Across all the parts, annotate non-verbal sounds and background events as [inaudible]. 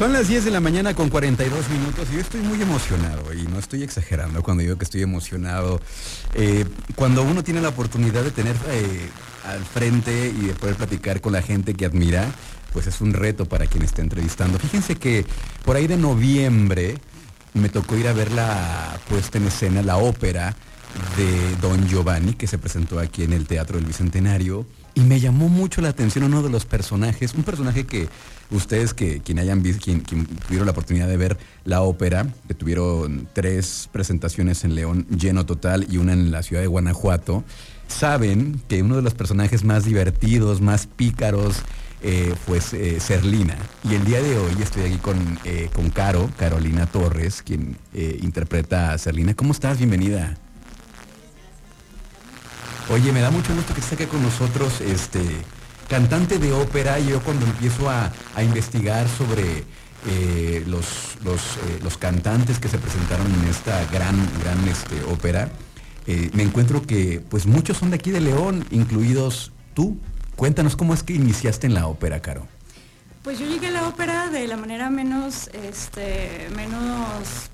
Son las 10 de la mañana con 42 minutos y yo estoy muy emocionado y no estoy exagerando cuando digo que estoy emocionado. Eh, cuando uno tiene la oportunidad de tener eh, al frente y de poder platicar con la gente que admira, pues es un reto para quien está entrevistando. Fíjense que por ahí de noviembre me tocó ir a ver la puesta en escena, la ópera de Don Giovanni, que se presentó aquí en el Teatro del Bicentenario. Y me llamó mucho la atención uno de los personajes, un personaje que ustedes que quien hayan visto, quien, tuvieron la oportunidad de ver la ópera, que tuvieron tres presentaciones en León lleno total y una en la ciudad de Guanajuato, saben que uno de los personajes más divertidos, más pícaros, eh, fue eh, Serlina. Y el día de hoy estoy aquí con, eh, con Caro, Carolina Torres, quien interpreta a Serlina. ¿Cómo estás? Bienvenida. Oye, me da mucho gusto que estés aquí con nosotros, este, cantante de ópera. Yo cuando empiezo a, investigar sobre eh, los, eh, los, cantantes que se presentaron en esta gran, gran este, ópera, eh, me encuentro que pues muchos son de aquí de León, incluidos tú. Cuéntanos cómo es que iniciaste en la ópera, Caro. Pues yo llegué a la ópera de la manera menos, este, menos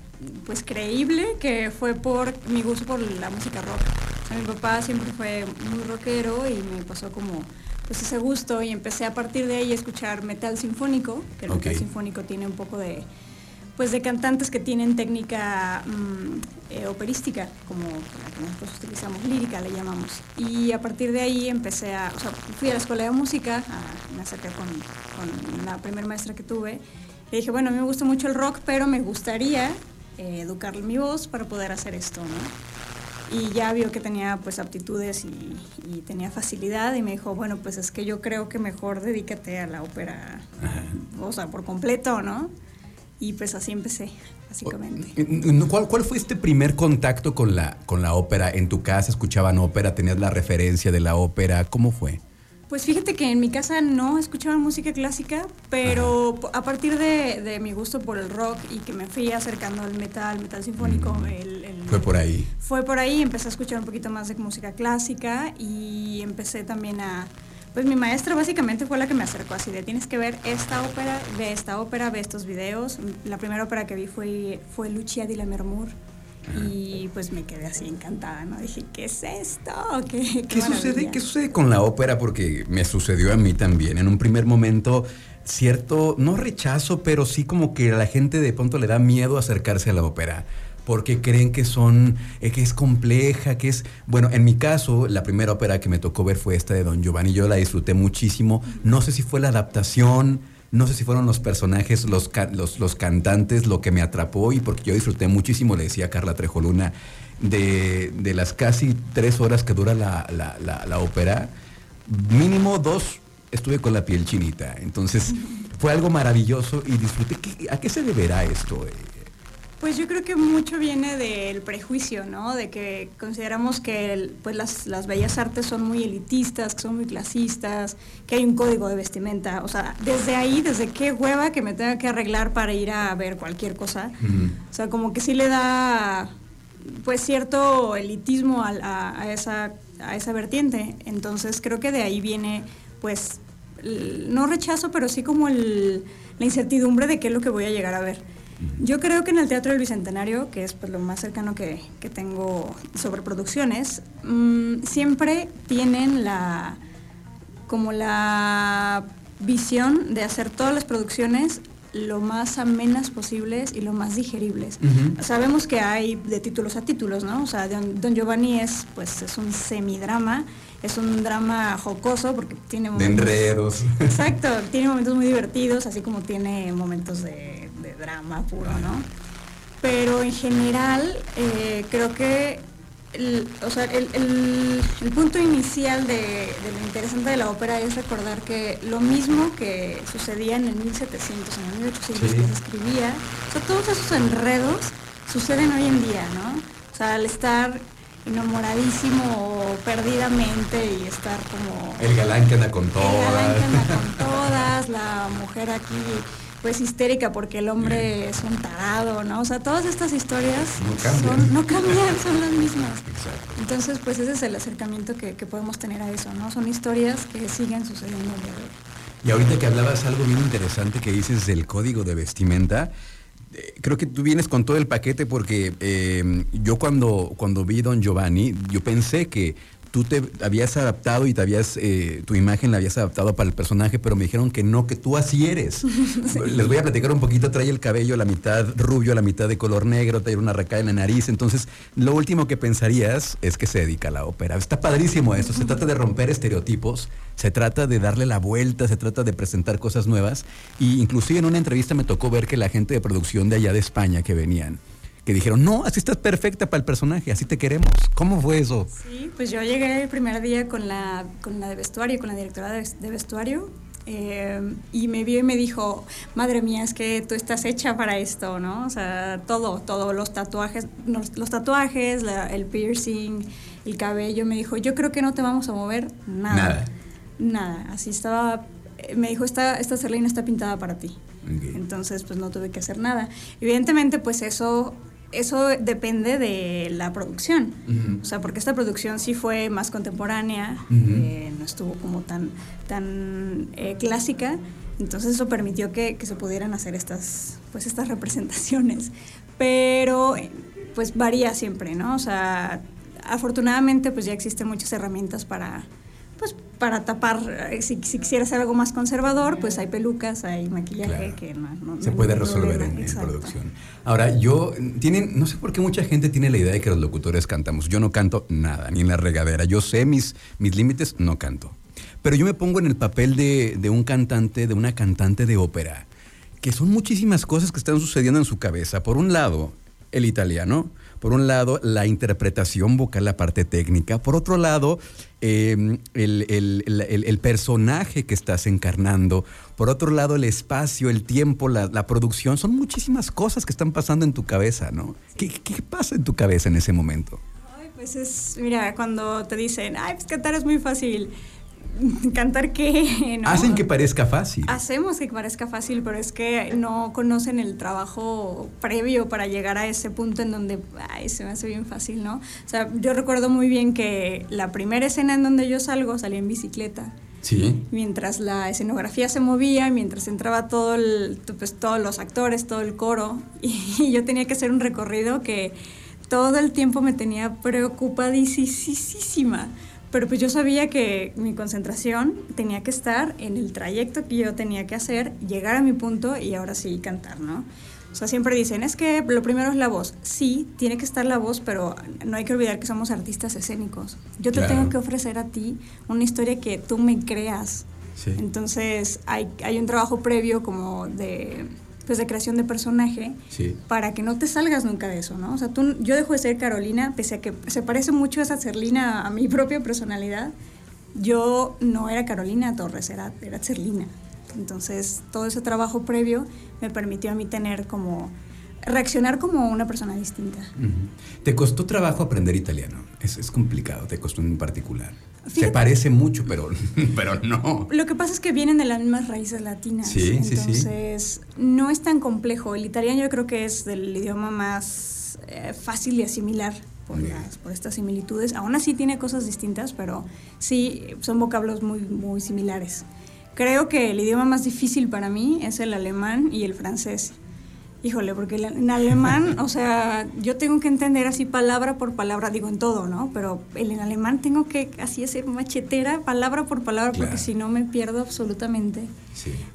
pues creíble, que fue por mi gusto por la música rock mi papá siempre fue muy rockero y me pasó como pues ese gusto y empecé a partir de ahí a escuchar metal sinfónico, que el metal sinfónico tiene un poco de pues de cantantes que tienen técnica mm, eh, operística, como la que nosotros utilizamos, lírica le llamamos. Y a partir de ahí empecé a, o sea, fui a la escuela de música, me acerqué con, con la primera maestra que tuve, y dije, bueno, a mí me gusta mucho el rock, pero me gustaría eh, educar mi voz para poder hacer esto, ¿no? Y ya vio que tenía pues aptitudes y, tenía facilidad y me dijo, bueno, pues es que yo creo que mejor dedícate a la ópera, o sea, por completo, ¿no? Y pues así empecé, básicamente. ¿Cuál, ¿Cuál fue este primer contacto con la, con la ópera? ¿En tu casa escuchaban ópera? ¿Tenías la referencia de la ópera? ¿Cómo fue? Pues fíjate que en mi casa no escuchaba música clásica, pero a partir de, mi gusto por el rock y que me fui acercando al metal, metal sinfónico, mm. fue por ahí. Fue por ahí, empecé a escuchar un poquito más de música clásica y empecé también a... Pues mi maestra básicamente fue la que me acercó así de tienes que ver esta ópera, ve esta ópera, ve estos videos. La primera ópera que vi fue, fue Lucia di la Mermur y pues me quedé así encantada, ¿no? Dije, ¿qué es esto? ¿Qué, qué, sucede, ¿Qué sucede con la ópera? Porque me sucedió a mí también. En un primer momento, cierto, no rechazo, pero sí como que a la gente de pronto le da miedo acercarse a la ópera porque creen que son, eh, que es compleja, que es, bueno, en mi caso, la primera ópera que me tocó ver fue esta de Don Giovanni, yo la disfruté muchísimo, no sé si fue la adaptación, no sé si fueron los personajes, los, los, cantantes, lo que me atrapó y porque yo disfruté muchísimo, le decía Carla Trejoluna, de, de las casi tres horas que dura la, la, ópera, mínimo dos estuve con la piel chinita. Entonces fue algo maravilloso y disfruté. ¿A qué se deberá esto? Pues yo creo que mucho viene del prejuicio, ¿no? De que consideramos que pues las, bellas artes son muy elitistas, que son muy clasistas, que hay un código de vestimenta. O sea, desde ahí, desde qué hueva que me tenga que arreglar para ir a ver cualquier cosa. O sea, como que sí le da pues cierto elitismo a, esa, a esa vertiente. Entonces creo que de ahí viene pues no rechazo, pero sí como la incertidumbre de qué es lo que voy a llegar a ver. Yo creo que en el Teatro del Bicentenario, que es pues, lo más cercano que, tengo sobre producciones, mm, siempre tienen la como la visión de hacer todas las producciones lo más amenas posibles y lo más digeribles. Sabemos que hay de títulos a títulos, ¿no? O sea, Don, Giovanni es, pues, es un semidrama, es un drama jocoso porque tiene momentos... De enredos. Exacto, tiene momentos muy divertidos, así como tiene momentos de drama puro, ¿no? Pero en general eh, creo que el, o sea, el, punto inicial de, lo interesante de la ópera es recordar que lo mismo que sucedía en el 1700, en el 1800 que se escribía, o sea, todos esos enredos suceden hoy en día, ¿no? O sea, al estar enamoradísimo perdidamente y estar como... El galán que anda con todas. El galán que anda con todas, la mujer aquí pues histérica porque el hombre es un tarado, ¿no? O sea, todas estas historias no cambian, son, no cambian, son las mismas. Entonces, pues ese es el acercamiento que, podemos tener a eso, ¿no? Son historias que siguen sucediendo Y ahorita que hablabas algo bien interesante que dices del código de vestimenta, eh, creo que tú vienes con todo el paquete porque eh, yo cuando, cuando vi Don Giovanni, yo pensé que tú te habías adaptado y te habías, eh, tu imagen la habías adaptado para el personaje, pero me dijeron que no, que tú así eres. [laughs] Les voy a platicar un poquito, trae el cabello a la mitad rubio, a la mitad de color negro, trae una raca en la nariz, entonces lo último que pensarías es que se dedica a la ópera. Está padrísimo esto, se trata de romper estereotipos, se trata de darle la vuelta, se trata de presentar cosas nuevas, y inclusive en una entrevista me tocó ver que la gente de producción de allá de España que venían, que dijeron, no, así estás perfecta para el personaje, así te queremos. ¿Cómo fue eso? Sí, pues yo llegué el primer día con la, con la de vestuario, con la directora de, vestuario, eh, y me vio y me dijo, madre mía, es que tú estás hecha para esto, ¿no? O sea, todo, todo, los tatuajes, los, tatuajes, el piercing, el cabello, me dijo, yo creo que no te vamos a mover nada. Nada. Nada, así estaba, me dijo, esta, esta serlina está pintada para ti. Entonces, pues no tuve que hacer nada. Evidentemente, pues eso eso depende de la producción. O sea, porque esta producción sí fue más contemporánea, eh, no estuvo como tan, tan eh, clásica. Entonces eso permitió que, se pudieran hacer estas, pues estas representaciones. Pero pues varía siempre, ¿no? O sea, afortunadamente pues ya existen muchas herramientas para, para tapar, eh, si, quisieras hacer algo más conservador, pues hay pelucas, hay maquillaje que no, se puede resolver en, producción. Ahora, yo, tienen, no sé por qué mucha gente tiene la idea de que los locutores cantamos. Yo no canto nada, ni en la regadera. Yo sé mis, mis límites, no canto. Pero yo me pongo en el papel de, de un cantante, de una cantante de ópera, que son muchísimas cosas que están sucediendo en su cabeza. Por un lado, el italiano, por un lado, la interpretación vocal, la parte técnica. Por otro lado, em, el, personaje que estás encarnando. Por otro lado, el espacio, el tiempo, la, producción. Son muchísimas cosas que están pasando en tu cabeza, ¿no? ¿Qué, qué pasa en tu cabeza en ese momento? Ay, pues es, mira, cuando te dicen, ay, pues cantar es muy fácil [laughs] cantar qué. Hacen que parezca fácil. Hacemos que parezca fácil, pero es que no conocen el trabajo previo para llegar a ese punto en donde ay, se me hace bien fácil, ¿no? O sea, yo recuerdo muy bien que la primera escena en donde yo salgo salí en bicicleta. Sí. Mientras la escenografía se movía, mientras entraba todo el, pues, todos los actores, todo el coro, [laughs] y yo tenía que hacer un recorrido que todo el tiempo me tenía preocupadísima pero pues yo sabía que mi concentración tenía que estar en el trayecto que yo tenía que hacer, llegar a mi punto y ahora sí cantar, ¿no? O sea, siempre dicen, es que lo primero es la voz. Sí, tiene que estar la voz, pero no hay que olvidar que somos artistas escénicos. Yo te tengo que ofrecer a ti una historia que tú me creas. Entonces, hay, hay un trabajo previo como de pues de creación de personaje para que no te salgas nunca de eso, ¿no? O sea, tú, yo dejo de ser Carolina, pese a que se parece mucho esa Cerlina a mi propia personalidad, yo no era Carolina Torres, era, era Cerlina. Entonces, todo ese trabajo previo me permitió a mí tener como reaccionar como una persona distinta. ¿Te costó trabajo aprender italiano? Es, es complicado, te costó en particular. Se parece mucho, pero, [laughs] pero no. Lo que pasa es que vienen de las mismas raíces latinas. Sí, sí, sí. Entonces, no es tan complejo. El italiano yo creo que es del idioma más eh, fácil de asimilar por, por estas similitudes. Aún así tiene cosas distintas, pero sí son vocablos muy, muy similares. Creo que el idioma más difícil para mí es el alemán y el francés. Híjole, porque en alemán, o sea, yo tengo que entender así palabra por palabra, digo en todo, ¿no? Pero en alemán tengo que así hacer machetera palabra por palabra, porque si no me pierdo absolutamente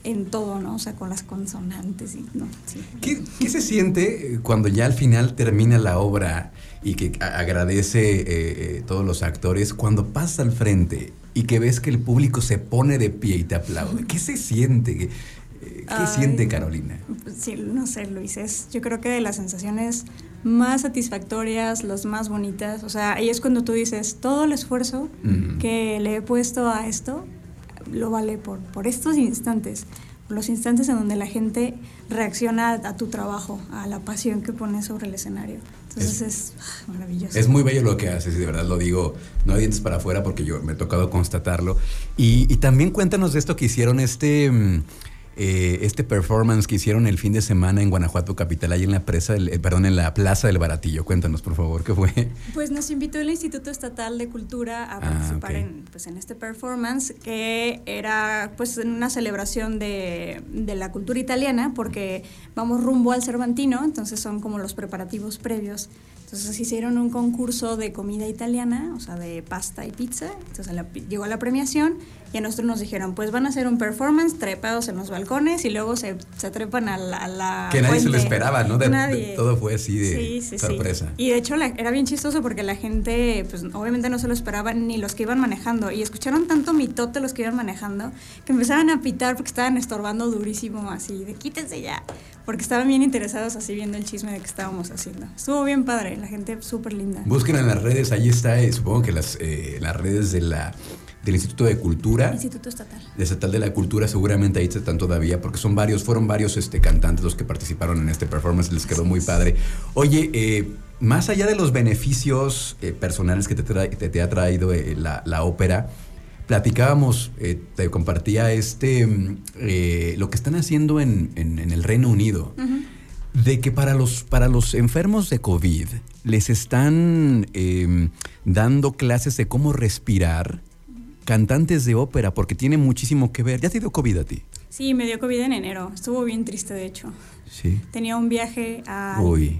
en todo, ¿no? O sea, con las consonantes y no. ¿Qué, ¿Qué, se siente cuando ya al final termina la obra y que agradece eh, eh, todos los actores, cuando pasa al frente y que ves que el público se pone de pie y te aplaude? ¿Qué se siente? ¿Qué siente Carolina? Sí, no sé, Luis, es yo creo que de las sensaciones más satisfactorias, las más bonitas, o sea, ahí es cuando tú dices, todo el esfuerzo que le he puesto a esto lo vale por, por estos instantes, por los instantes en donde la gente reacciona a, tu trabajo, a la pasión que pones sobre el escenario. Entonces es, ah, maravilloso. Es muy bello lo que haces, y de verdad lo digo, no hay dientes para afuera porque yo me he tocado constatarlo. Y, y también cuéntanos de esto que hicieron este... Eh, este performance que hicieron el fin de semana en Guanajuato Capital, ahí en la presa, el, perdón, en la Plaza del Baratillo. Cuéntanos, por favor, ¿qué fue? Pues nos invitó el Instituto Estatal de Cultura a ah, participar en, pues, en este performance, que era pues una celebración de, de la cultura italiana, porque vamos rumbo al Cervantino, entonces son como los preparativos previos entonces hicieron un concurso de comida italiana, o sea, de pasta y pizza. Entonces llegó la premiación y a nosotros nos dijeron, pues van a hacer un performance trepados en los balcones y luego se, se trepan a la, Que nadie se lo esperaba, ¿no? nadie. todo fue así de sorpresa. Y de hecho era bien chistoso porque la gente, pues obviamente no se lo esperaban ni los que iban manejando. Y escucharon tanto mitote los que iban manejando que empezaban a pitar porque estaban estorbando durísimo así, de quítense ya. Porque estaban bien interesados así viendo el chisme de que estábamos haciendo. Estuvo bien padre, la gente súper linda. Busquen en las redes, ahí está, eh, supongo que las, eh, las redes de la del Instituto de Cultura. Instituto Estatal. De Estatal de la Cultura, seguramente ahí están todavía, porque son varios, fueron varios este, cantantes los que participaron en este performance, les quedó muy padre. Oye, eh, más allá de los beneficios eh, personales que te, te, ha traído eh, la, ópera, platicábamos, te compartía este, mm, lo que están haciendo en, el Reino Unido. De que para los, para los enfermos de COVID les están em, dando clases de cómo respirar cantantes de ópera, porque tiene muchísimo que ver. ¿Ya te dio COVID a ti? Sí, me dio COVID en enero. Estuvo bien triste, de hecho. Sí. Tenía un viaje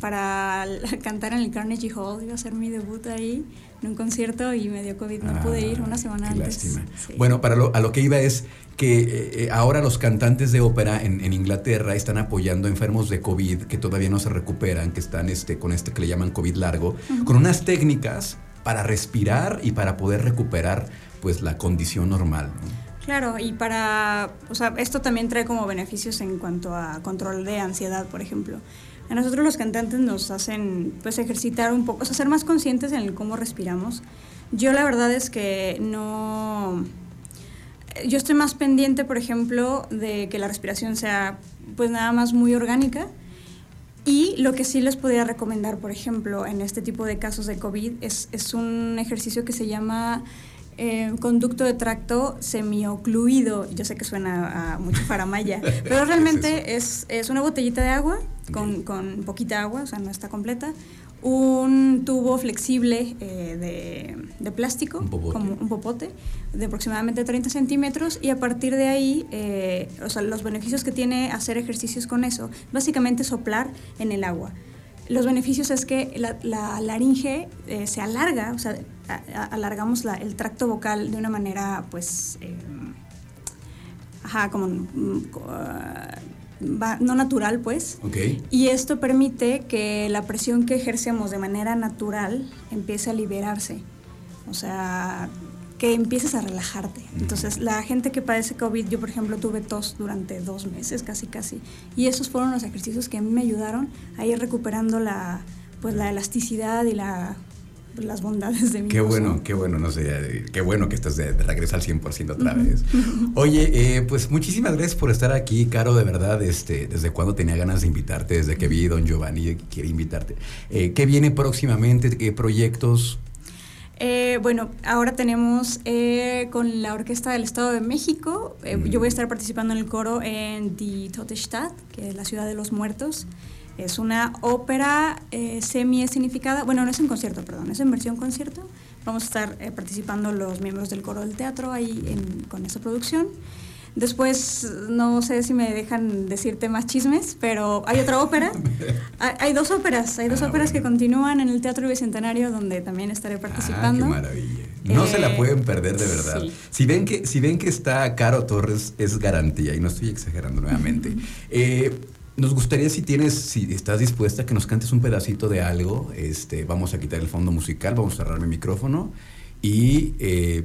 para [laughs] cantar en el Carnegie Hall. Iba a hacer mi debut ahí en un concierto y me dio COVID. No pude ir una semana qué antes. Lástima. Bueno, para lo, a lo que iba es que eh, eh, ahora los cantantes de ópera en, Inglaterra están apoyando a enfermos de COVID que todavía no se recuperan, que están este, con este que le llaman COVID largo, con unas técnicas para respirar y para poder recuperar pues la condición normal. Claro, y para, o sea, esto también trae como beneficios en cuanto a control de ansiedad, por ejemplo. A nosotros los cantantes nos hacen pues ejercitar un poco, o sea, ser más conscientes en el cómo respiramos. Yo la verdad es que no yo estoy más pendiente, por ejemplo, de que la respiración sea pues nada más muy orgánica. Y lo que sí les podría recomendar, por ejemplo, en este tipo de casos de COVID, es, es un ejercicio que se llama eh, conducto de tracto semiocluido. Yo sé que suena a mucho faramaya, [laughs] pero realmente es, es, una botellita de agua con, con, poquita agua, o sea, no está completa. Un tubo flexible eh, de, de, plástico, como un popote, de aproximadamente 30 centímetros, y a partir de ahí, eh, o sea, los beneficios que tiene hacer ejercicios con eso, básicamente soplar en el agua. Los beneficios es que la, laringe eh, se alarga, o sea, alargamos el tracto vocal de una manera, pues, eh, ajá, como mm, no natural, pues. Okay. Y esto permite que la presión que ejercemos de manera natural empiece a liberarse. O sea, que empieces a relajarte. Entonces, la gente que padece COVID, yo por ejemplo tuve tos durante dos meses, casi casi, y esos fueron los ejercicios que a mí me ayudaron a ir recuperando la, pues, la elasticidad y la las bondades de mi Qué bueno, qué bueno, no sé, qué bueno que estás de, regreso al 100% otra vez. Oye, eh, pues muchísimas gracias por estar aquí, Caro, de verdad, este, desde cuando tenía ganas de invitarte, desde que vi Don Giovanni, quiere invitarte. Eh, ¿Qué viene próximamente? ¿Qué proyectos? Eh, bueno, ahora tenemos eh, con la Orquesta del Estado de México, eh, yo voy a estar participando en el coro en Die Totestadt, que es la ciudad de los muertos. Es una ópera semi-significada, bueno, no es un concierto, perdón, es en versión concierto. Vamos a estar participando los miembros del coro del teatro ahí con esa producción. Después, no sé si me dejan decirte más chismes, pero hay otra ópera. [laughs] hay, dos óperas, hay dos ah, óperas que continúan en el Teatro Bicentenario donde también estaré participando. Ah, qué maravilla. No se la eh, pueden perder de verdad. Si ven que si ven que está Caro Torres es garantía y no estoy exagerando nuevamente. Eh, nos gustaría si tienes, si estás dispuesta que nos cantes un pedacito de algo. Este, vamos a quitar el fondo musical, vamos a cerrar mi micrófono y eh,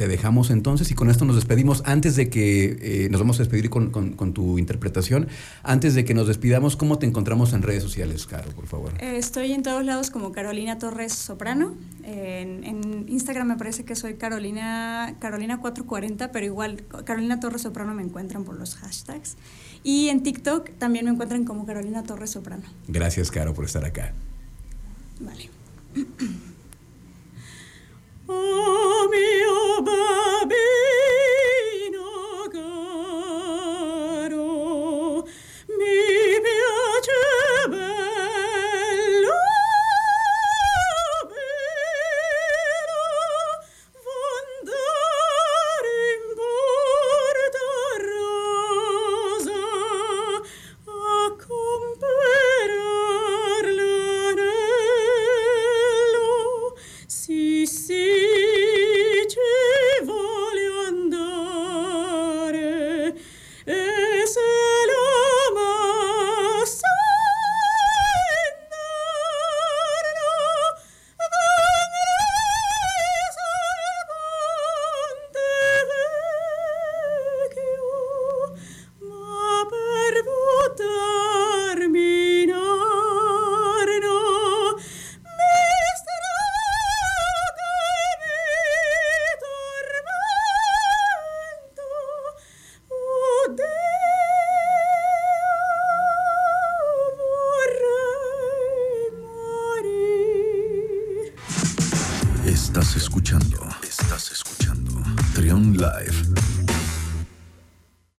te dejamos entonces y con esto nos despedimos. Antes de que eh, nos vamos a despedir con, tu interpretación, antes de que nos despidamos, ¿cómo te encontramos en redes sociales, Caro, por favor? Eh, estoy en todos lados como Carolina Torres Soprano. En, Instagram me parece que soy Carolina, Carolina 440, pero igual Carolina Torres Soprano me encuentran por los hashtags. Y en TikTok también me encuentran como Carolina Torres Soprano. Gracias, Caro, por estar acá. Vale. [clears throat] Oh, mio Baba.